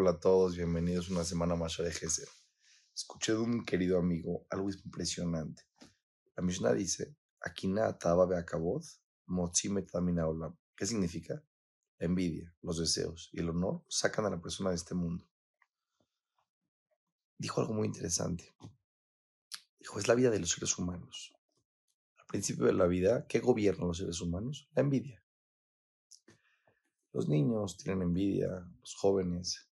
Hola a todos, bienvenidos una semana más a Gesed. Escuché de un querido amigo algo impresionante. La Mishnah dice, Akina taba beakabod, olam. ¿Qué significa? La envidia, los deseos y el honor sacan a la persona de este mundo. Dijo algo muy interesante. Dijo, es la vida de los seres humanos. Al principio de la vida, ¿qué gobierna los seres humanos? La envidia. Los niños tienen envidia, los jóvenes.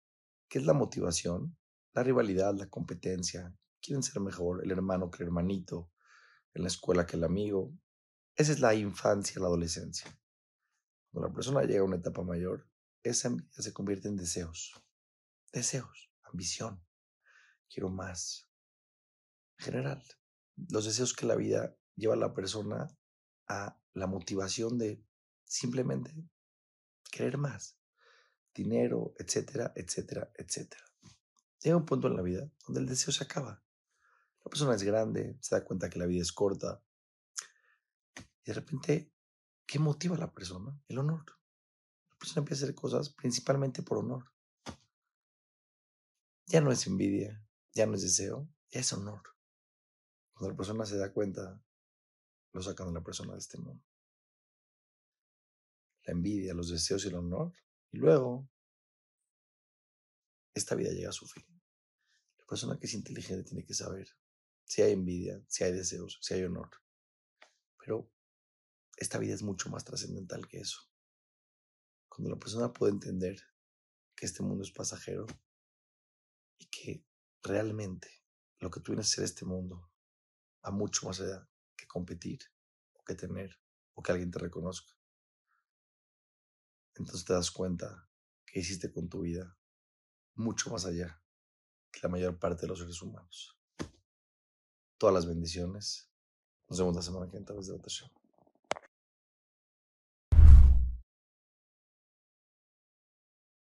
¿Qué es la motivación? La rivalidad, la competencia. Quieren ser mejor, el hermano que el hermanito, en la escuela que el amigo. Esa es la infancia, la adolescencia. Cuando la persona llega a una etapa mayor, esa envidia se convierte en deseos. Deseos, ambición. Quiero más. En general, los deseos que la vida lleva a la persona a la motivación de simplemente querer más, dinero, etcétera, etcétera, etcétera. Llega un punto en la vida donde el deseo se acaba. La persona es grande, se da cuenta que la vida es corta. Y de repente, ¿qué motiva a la persona? El honor. La persona empieza a hacer cosas principalmente por honor. Ya no es envidia, ya no es deseo, ya es honor. Cuando la persona se da cuenta, lo sacan de la persona de este mundo la envidia, los deseos y el honor. Y luego, esta vida llega a su fin. La persona que es inteligente tiene que saber si hay envidia, si hay deseos, si hay honor. Pero esta vida es mucho más trascendental que eso. Cuando la persona puede entender que este mundo es pasajero y que realmente lo que tú vienes a hacer este mundo va mucho más allá que competir o que tener o que alguien te reconozca entonces te das cuenta que hiciste con tu vida mucho más allá que la mayor parte de los seres humanos. Todas las bendiciones. Nos vemos la semana que viene a través de la